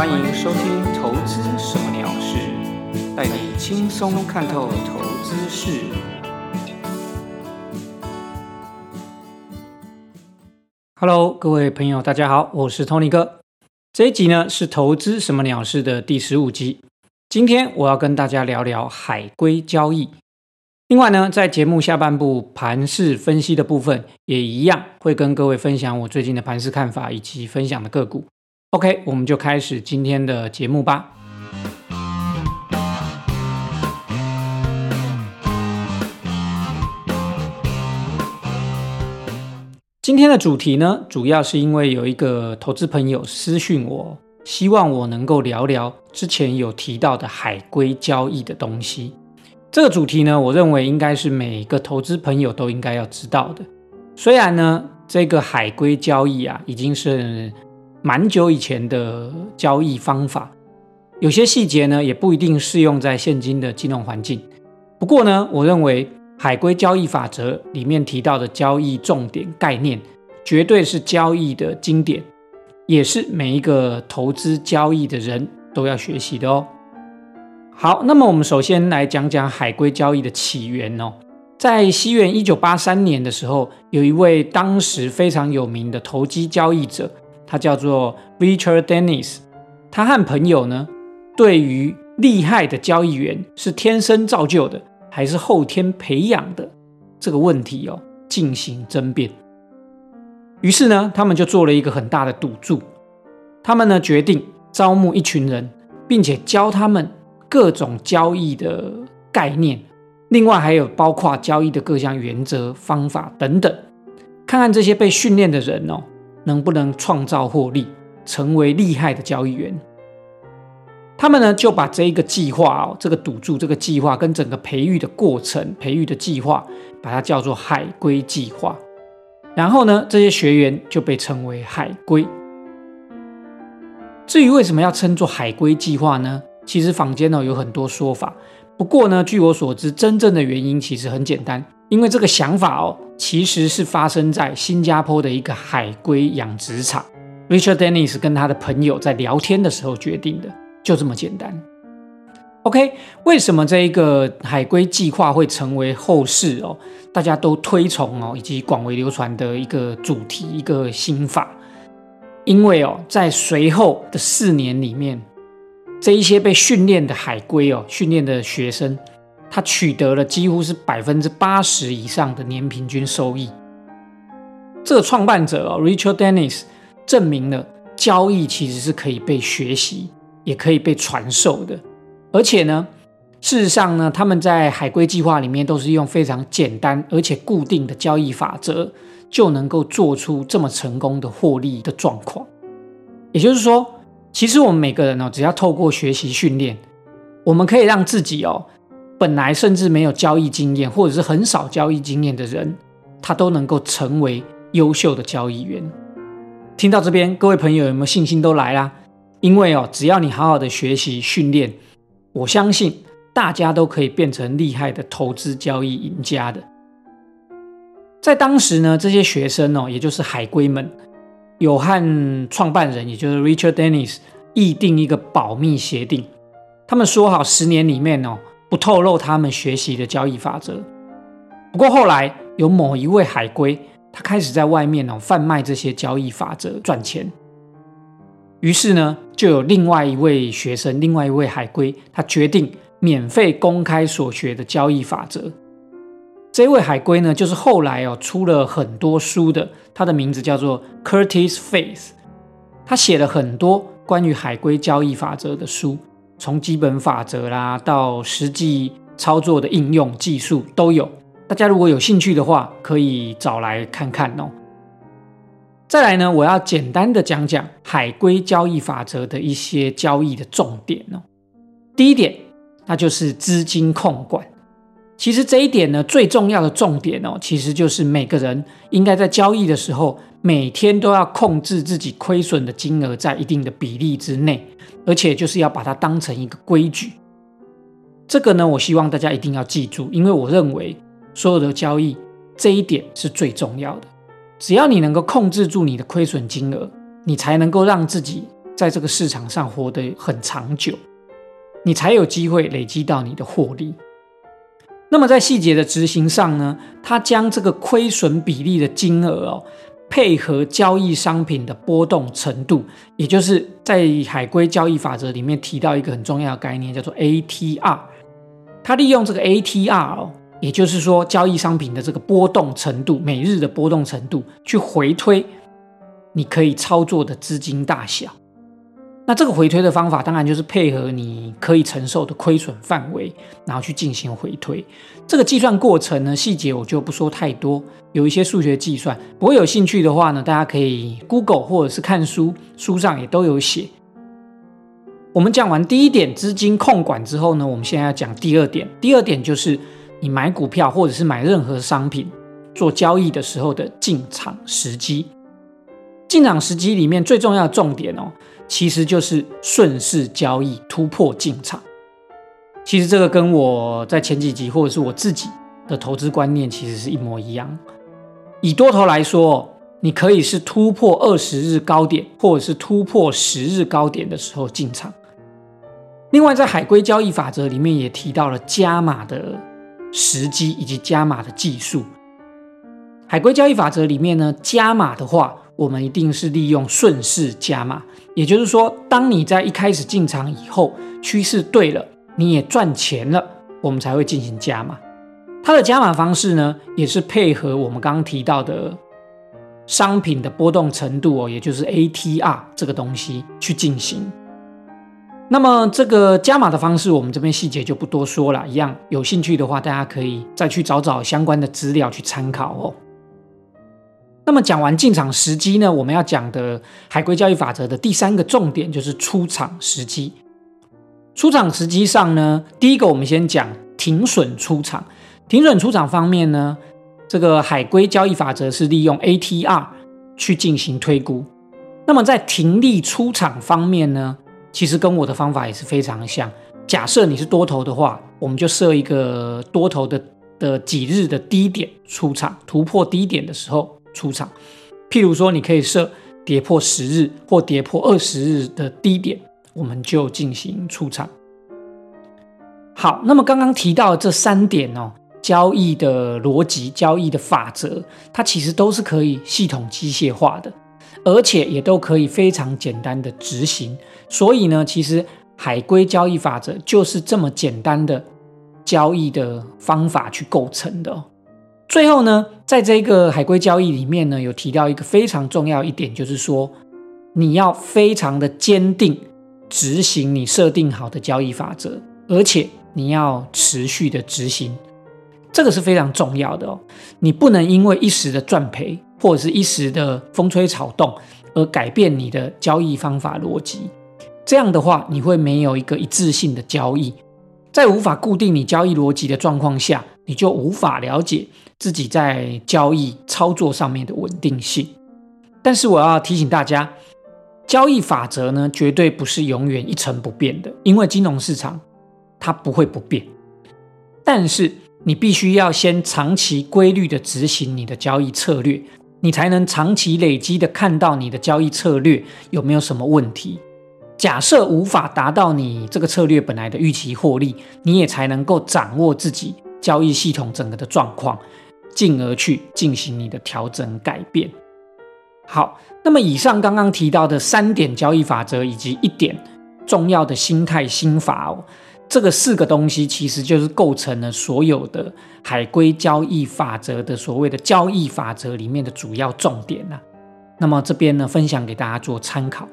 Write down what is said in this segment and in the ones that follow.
欢迎收听《投资什么鸟事》，带你轻松看透投资事。Hello，各位朋友，大家好，我是 Tony 哥。这一集呢是《投资什么鸟事》的第十五集。今天我要跟大家聊聊海龟交易。另外呢，在节目下半部盘势分析的部分，也一样会跟各位分享我最近的盘势看法以及分享的个股。OK，我们就开始今天的节目吧。今天的主题呢，主要是因为有一个投资朋友私讯我，希望我能够聊聊之前有提到的海龟交易的东西。这个主题呢，我认为应该是每个投资朋友都应该要知道的。虽然呢，这个海龟交易啊，已经是。蛮久以前的交易方法，有些细节呢也不一定适用在现今的金融环境。不过呢，我认为海龟交易法则里面提到的交易重点概念，绝对是交易的经典，也是每一个投资交易的人都要学习的哦。好，那么我们首先来讲讲海龟交易的起源哦。在西元一九八三年的时候，有一位当时非常有名的投机交易者。他叫做 Richard Dennis，他和朋友呢，对于厉害的交易员是天生造就的，还是后天培养的这个问题哦，进行争辩。于是呢，他们就做了一个很大的赌注，他们呢决定招募一群人，并且教他们各种交易的概念，另外还有包括交易的各项原则、方法等等，看看这些被训练的人哦。能不能创造获利，成为厉害的交易员？他们呢就把这一个计划哦，这个赌注这个计划跟整个培育的过程、培育的计划，把它叫做海龟计划。然后呢，这些学员就被称为海龟。至于为什么要称作海龟计划呢？其实坊间呢有很多说法。不过呢，据我所知，真正的原因其实很简单。因为这个想法哦，其实是发生在新加坡的一个海龟养殖场。Richard Dennis 跟他的朋友在聊天的时候决定的，就这么简单。OK，为什么这一个海龟计划会成为后世哦大家都推崇哦以及广为流传的一个主题一个心法？因为哦，在随后的四年里面，这一些被训练的海龟哦，训练的学生。他取得了几乎是百分之八十以上的年平均收益。这个创办者，Richard Dennis 证明了交易其实是可以被学习，也可以被传授的。而且呢，事实上呢，他们在海龟计划里面都是用非常简单而且固定的交易法则，就能够做出这么成功的获利的状况。也就是说，其实我们每个人哦，只要透过学习训练，我们可以让自己哦。本来甚至没有交易经验，或者是很少交易经验的人，他都能够成为优秀的交易员。听到这边，各位朋友有没有信心都来啦？因为哦，只要你好好的学习训练，我相信大家都可以变成厉害的投资交易赢家的。在当时呢，这些学生哦，也就是海归们，有和创办人，也就是 Richard Dennis，议定一个保密协定，他们说好十年里面哦。不透露他们学习的交易法则。不过后来有某一位海归，他开始在外面哦贩卖这些交易法则赚钱。于是呢，就有另外一位学生，另外一位海归，他决定免费公开所学的交易法则。这位海归呢，就是后来哦出了很多书的，他的名字叫做 Curtis Faith。他写了很多关于海龟交易法则的书。从基本法则啦，到实际操作的应用技术都有。大家如果有兴趣的话，可以找来看看哦。再来呢，我要简单的讲讲海龟交易法则的一些交易的重点哦。第一点，那就是资金控管。其实这一点呢，最重要的重点哦，其实就是每个人应该在交易的时候，每天都要控制自己亏损的金额在一定的比例之内，而且就是要把它当成一个规矩。这个呢，我希望大家一定要记住，因为我认为所有的交易这一点是最重要的。只要你能够控制住你的亏损金额，你才能够让自己在这个市场上活得很长久，你才有机会累积到你的获利。那么在细节的执行上呢，它将这个亏损比例的金额哦，配合交易商品的波动程度，也就是在海归交易法则里面提到一个很重要的概念，叫做 ATR。它利用这个 ATR 哦，也就是说交易商品的这个波动程度，每日的波动程度，去回推你可以操作的资金大小。那这个回推的方法，当然就是配合你可以承受的亏损范围，然后去进行回推。这个计算过程呢，细节我就不说太多，有一些数学计算。不过有兴趣的话呢，大家可以 Google 或者是看书，书上也都有写。我们讲完第一点资金控管之后呢，我们现在要讲第二点。第二点就是你买股票或者是买任何商品做交易的时候的进场时机。进场时机里面最重要的重点哦。其实就是顺势交易突破进场。其实这个跟我在前几集或者是我自己的投资观念其实是一模一样。以多头来说，你可以是突破二十日高点，或者是突破十日高点的时候进场。另外，在海归交易法则里面也提到了加码的时机以及加码的技术。海归交易法则里面呢，加码的话。我们一定是利用顺势加码，也就是说，当你在一开始进场以后，趋势对了，你也赚钱了，我们才会进行加码。它的加码方式呢，也是配合我们刚刚提到的商品的波动程度哦，也就是 ATR 这个东西去进行。那么这个加码的方式，我们这边细节就不多说了，一样有兴趣的话，大家可以再去找找相关的资料去参考哦。那么讲完进场时机呢？我们要讲的海归交易法则的第三个重点就是出场时机。出场时机上呢，第一个我们先讲停损出场。停损出场方面呢，这个海归交易法则是利用 ATR 去进行推估。那么在停利出场方面呢，其实跟我的方法也是非常像。假设你是多头的话，我们就设一个多头的的几日的低点出场，突破低点的时候。出场，譬如说，你可以设跌破十日或跌破二十日的低点，我们就进行出场。好，那么刚刚提到这三点哦，交易的逻辑、交易的法则，它其实都是可以系统机械化的，而且也都可以非常简单的执行。所以呢，其实海归交易法则就是这么简单的交易的方法去构成的。最后呢，在这个海归交易里面呢，有提到一个非常重要一点，就是说你要非常的坚定执行你设定好的交易法则，而且你要持续的执行，这个是非常重要的哦。你不能因为一时的赚赔或者是一时的风吹草动而改变你的交易方法逻辑，这样的话你会没有一个一致性的交易，在无法固定你交易逻辑的状况下，你就无法了解。自己在交易操作上面的稳定性，但是我要提醒大家，交易法则呢绝对不是永远一成不变的，因为金融市场它不会不变。但是你必须要先长期规律的执行你的交易策略，你才能长期累积的看到你的交易策略有没有什么问题。假设无法达到你这个策略本来的预期获利，你也才能够掌握自己交易系统整个的状况。进而去进行你的调整改变。好，那么以上刚刚提到的三点交易法则，以及一点重要的心态心法哦，这个四个东西其实就是构成了所有的海归交易法则的所谓的交易法则里面的主要重点呐。那么这边呢，分享给大家做参考。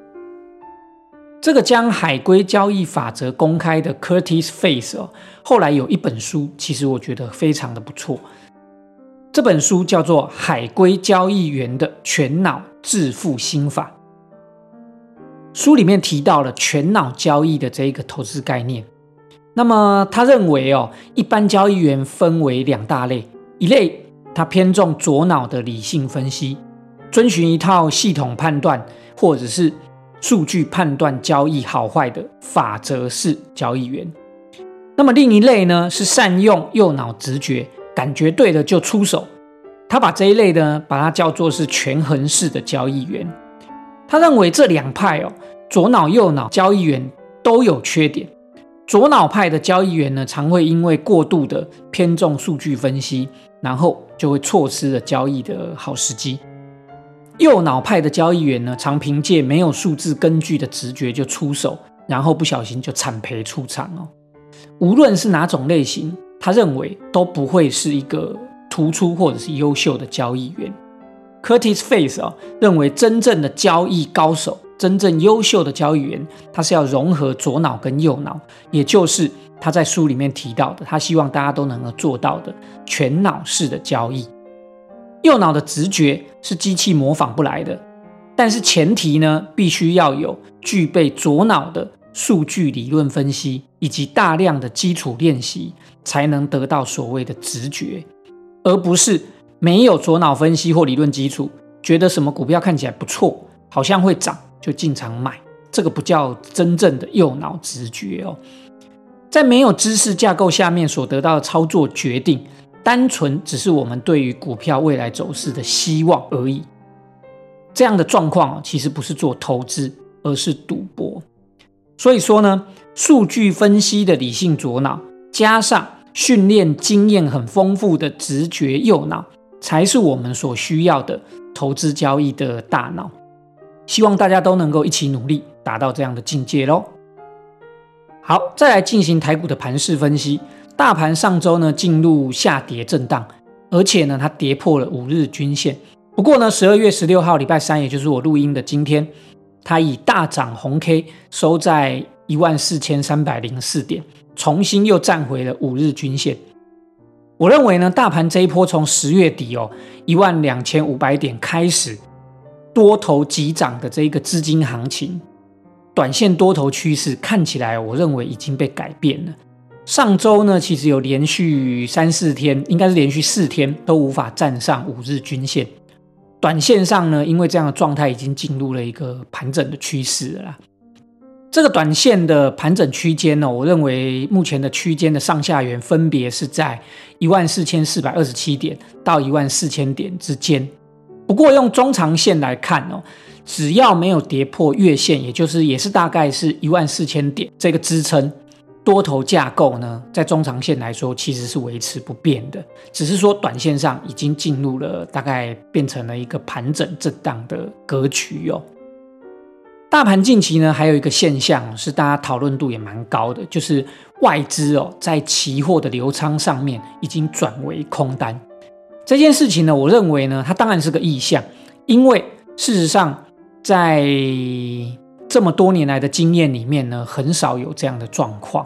这个将海归交易法则公开的 Curtis Face 哦，后来有一本书，其实我觉得非常的不错。这本书叫做《海归交易员的全脑致富心法》。书里面提到了全脑交易的这一个投资概念。那么他认为哦，一般交易员分为两大类，一类他偏重左脑的理性分析，遵循一套系统判断或者是数据判断交易好坏的法则式交易员。那么另一类呢，是善用右脑直觉。感觉对了就出手，他把这一类呢，把它叫做是权衡式的交易员。他认为这两派哦，左脑右脑交易员都有缺点。左脑派的交易员呢，常会因为过度的偏重数据分析，然后就会错失了交易的好时机。右脑派的交易员呢，常凭借没有数字根据的直觉就出手，然后不小心就惨赔出场哦。无论是哪种类型，他认为都不会是一个突出或者是优秀的交易员。Curtis Face 啊，认为真正的交易高手。真正优秀的交易员，他是要融合左脑跟右脑，也就是他在书里面提到的，他希望大家都能够做到的全脑式的交易。右脑的直觉是机器模仿不来的，但是前提呢，必须要有具备左脑的数据理论分析以及大量的基础练习，才能得到所谓的直觉，而不是没有左脑分析或理论基础，觉得什么股票看起来不错，好像会涨。就进场买，这个不叫真正的右脑直觉哦。在没有知识架构下面所得到的操作决定，单纯只是我们对于股票未来走势的希望而已。这样的状况其实不是做投资，而是赌。所以说呢，数据分析的理性左脑，加上训练经验很丰富的直觉右脑，才是我们所需要的投资交易的大脑。希望大家都能够一起努力，达到这样的境界喽。好，再来进行台股的盘势分析。大盘上周呢进入下跌震荡，而且呢它跌破了五日均线。不过呢，十二月十六号礼拜三，也就是我录音的今天，它以大涨红 K 收在一万四千三百零四点，重新又站回了五日均线。我认为呢，大盘这一波从十月底哦一万两千五百点开始。多头急涨的这一个资金行情，短线多头趋势看起来，我认为已经被改变了。上周呢，其实有连续三四天，应该是连续四天都无法站上五日均线。短线上呢，因为这样的状态已经进入了一个盘整的趋势了。这个短线的盘整区间呢，我认为目前的区间的上下缘分别是在一万四千四百二十七点到一万四千点之间。不过用中长线来看哦，只要没有跌破月线，也就是也是大概是一万四千点这个支撑，多头架构呢，在中长线来说其实是维持不变的，只是说短线上已经进入了大概变成了一个盘整震荡的格局哦。大盘近期呢，还有一个现象是大家讨论度也蛮高的，就是外资哦在期货的流仓上面已经转为空单。这件事情呢，我认为呢，它当然是个意向，因为事实上，在这么多年来的经验里面呢，很少有这样的状况。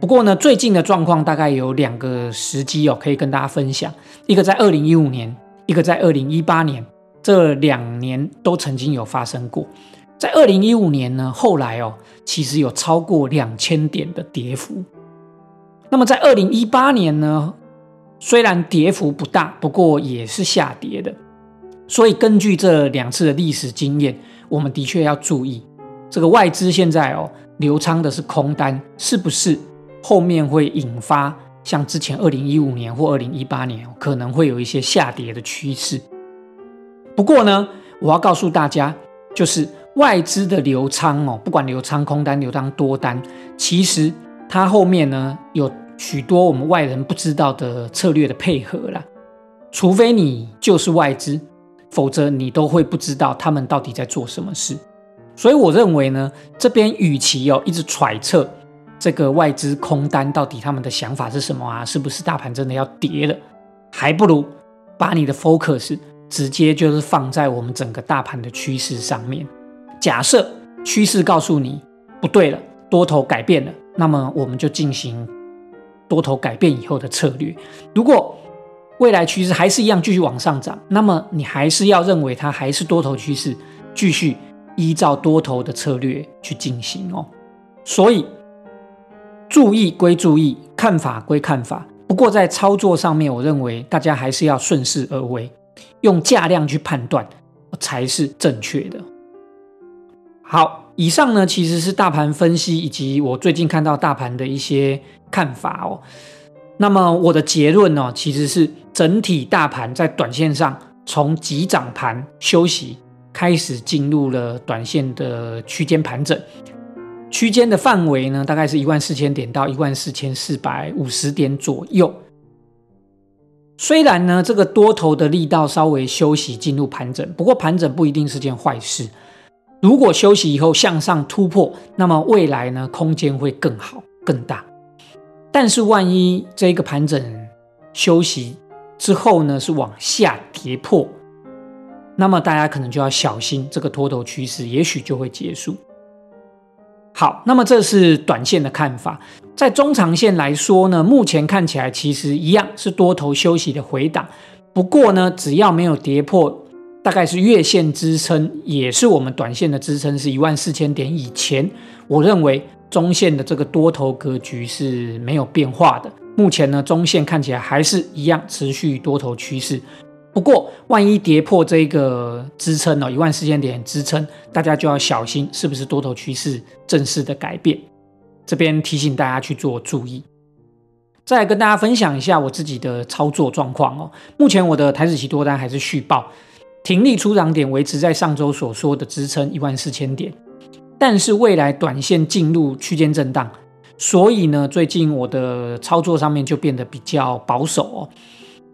不过呢，最近的状况大概有两个时机哦，可以跟大家分享。一个在二零一五年，一个在二零一八年，这两年都曾经有发生过。在二零一五年呢，后来哦，其实有超过两千点的跌幅。那么在二零一八年呢？虽然跌幅不大，不过也是下跌的。所以根据这两次的历史经验，我们的确要注意，这个外资现在哦流仓的是空单，是不是后面会引发像之前二零一五年或二零一八年可能会有一些下跌的趋势？不过呢，我要告诉大家，就是外资的流仓哦，不管流仓空单、流仓多单，其实它后面呢有。许多我们外人不知道的策略的配合啦，除非你就是外资，否则你都会不知道他们到底在做什么事。所以我认为呢，这边与其哦一直揣测这个外资空单到底他们的想法是什么啊，是不是大盘真的要跌了，还不如把你的 focus 直接就是放在我们整个大盘的趋势上面。假设趋势告诉你不对了，多头改变了，那么我们就进行。多头改变以后的策略，如果未来趋势还是一样继续往上涨，那么你还是要认为它还是多头趋势，继续依照多头的策略去进行哦。所以注意归注意，看法归看法，不过在操作上面，我认为大家还是要顺势而为，用价量去判断才是正确的。好，以上呢其实是大盘分析以及我最近看到大盘的一些看法哦。那么我的结论呢，其实是整体大盘在短线上从急涨盘休息，开始进入了短线的区间盘整，区间的范围呢，大概是一万四千点到一万四千四百五十点左右。虽然呢，这个多头的力道稍微休息进入盘整，不过盘整不一定是件坏事。如果休息以后向上突破，那么未来呢，空间会更好更大。但是万一这个盘整休息之后呢，是往下跌破，那么大家可能就要小心，这个多头趋势也许就会结束。好，那么这是短线的看法，在中长线来说呢，目前看起来其实一样是多头休息的回档。不过呢，只要没有跌破，大概是月线支撑，也是我们短线的支撑，是一万四千点以前，我认为。中线的这个多头格局是没有变化的，目前呢，中线看起来还是一样持续多头趋势。不过，万一跌破这个支撑哦，一万四千点支撑，大家就要小心，是不是多头趋势正式的改变？这边提醒大家去做注意。再来跟大家分享一下我自己的操作状况哦。目前我的台子期多单还是续报，停利出涨点维持在上周所说的支撑一万四千点。但是未来短线进入区间震荡，所以呢，最近我的操作上面就变得比较保守哦。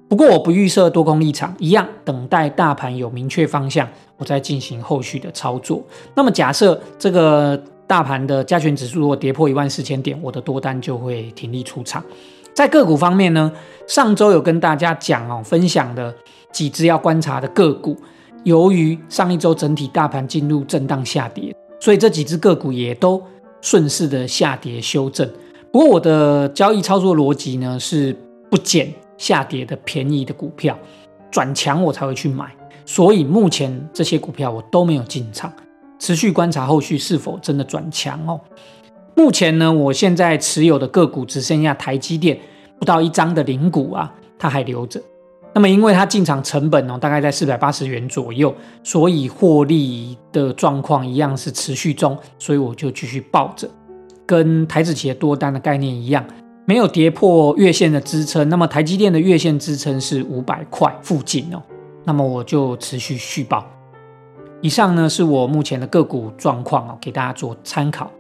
不过我不预设多空立场，一样等待大盘有明确方向，我再进行后续的操作。那么假设这个大盘的加权指数如果跌破一万四千点，我的多单就会停利出场。在个股方面呢，上周有跟大家讲哦，分享的几只要观察的个股，由于上一周整体大盘进入震荡下跌。所以这几只个股也都顺势的下跌修正。不过我的交易操作逻辑呢是不减下跌的便宜的股票，转强我才会去买。所以目前这些股票我都没有进场，持续观察后续是否真的转强哦。目前呢，我现在持有的个股只剩下台积电不到一张的零股啊，它还留着。那么，因为它进场成本哦，大概在四百八十元左右，所以获利的状况一样是持续中，所以我就继续抱着，跟台子企业多单的概念一样，没有跌破月线的支撑。那么台积电的月线支撑是五百块附近哦，那么我就持续续报。以上呢是我目前的个股状况哦，给大家做参考。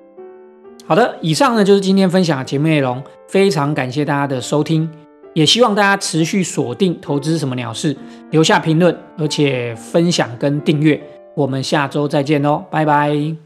好的，以上呢就是今天分享的节目内容，非常感谢大家的收听。也希望大家持续锁定投资什么鸟事，留下评论，而且分享跟订阅。我们下周再见喽，拜拜。